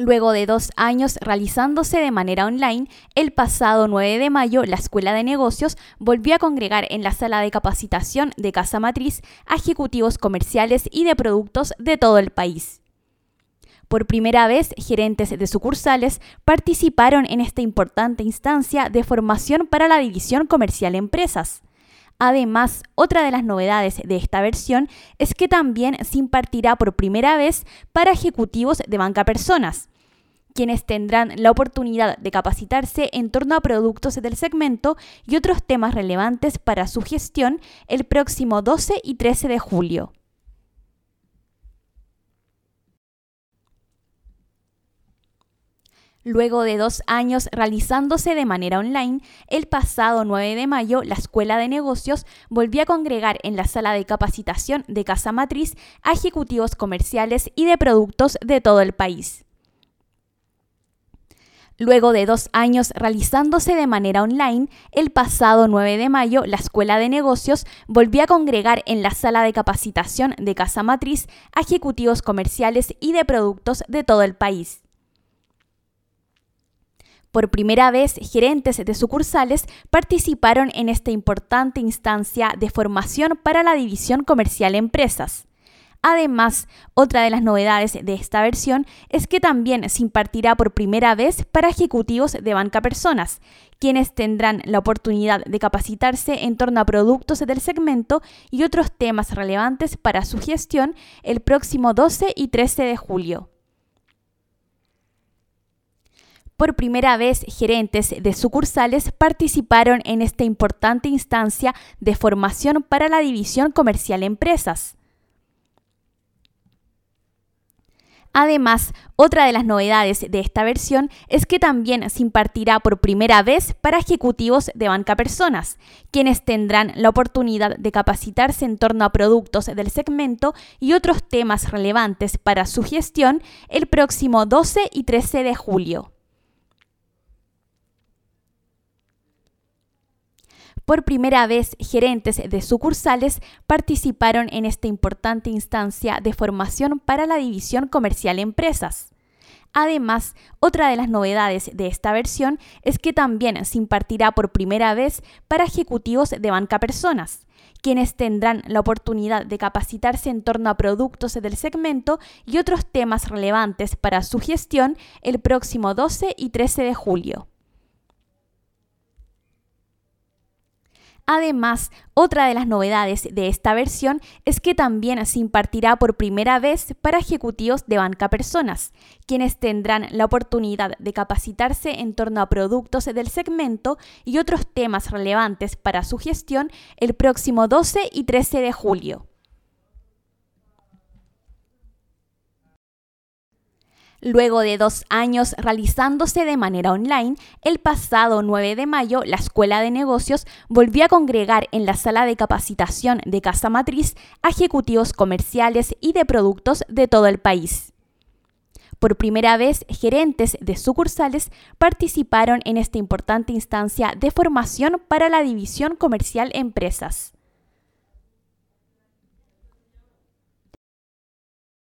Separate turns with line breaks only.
Luego de dos años realizándose de manera online, el pasado 9 de mayo la Escuela de Negocios volvió a congregar en la sala de capacitación de Casa Matriz a ejecutivos comerciales y de productos de todo el país. Por primera vez, gerentes de sucursales participaron en esta importante instancia de formación para la División Comercial Empresas. Además, otra de las novedades de esta versión es que también se impartirá por primera vez para ejecutivos de banca personas, quienes tendrán la oportunidad de capacitarse en torno a productos del segmento y otros temas relevantes para su gestión el próximo 12 y 13 de julio. Luego de dos años realizándose de manera online, el pasado 9 de mayo la Escuela de Negocios volvió a congregar en la sala de capacitación de Casa Matriz a ejecutivos comerciales y de productos de todo el país. Luego de dos años realizándose de manera online, el pasado 9 de mayo la Escuela de Negocios volvió a congregar en la sala de capacitación de Casa Matriz a ejecutivos comerciales y de productos de todo el país. Por primera vez, gerentes de sucursales participaron en esta importante instancia de formación para la división comercial empresas. Además, otra de las novedades de esta versión es que también se impartirá por primera vez para ejecutivos de banca personas, quienes tendrán la oportunidad de capacitarse en torno a productos del segmento y otros temas relevantes para su gestión el próximo 12 y 13 de julio. Por primera vez, gerentes de sucursales participaron en esta importante instancia de formación para la división comercial empresas. Además, otra de las novedades de esta versión es que también se impartirá por primera vez para ejecutivos de banca personas, quienes tendrán la oportunidad de capacitarse en torno a productos del segmento y otros temas relevantes para su gestión el próximo 12 y 13 de julio. Por primera vez, gerentes de sucursales participaron en esta importante instancia de formación para la división comercial empresas. Además, otra de las novedades de esta versión es que también se impartirá por primera vez para ejecutivos de banca personas, quienes tendrán la oportunidad de capacitarse en torno a productos del segmento y otros temas relevantes para su gestión el próximo 12 y 13 de julio. Además, otra de las novedades de esta versión es que también se impartirá por primera vez para ejecutivos de banca personas, quienes tendrán la oportunidad de capacitarse en torno a productos del segmento y otros temas relevantes para su gestión el próximo 12 y 13 de julio. Luego de dos años realizándose de manera online, el pasado 9 de mayo la Escuela de Negocios volvió a congregar en la sala de capacitación de Casa Matriz a ejecutivos comerciales y de productos de todo el país. Por primera vez, gerentes de sucursales participaron en esta importante instancia de formación para la división comercial empresas.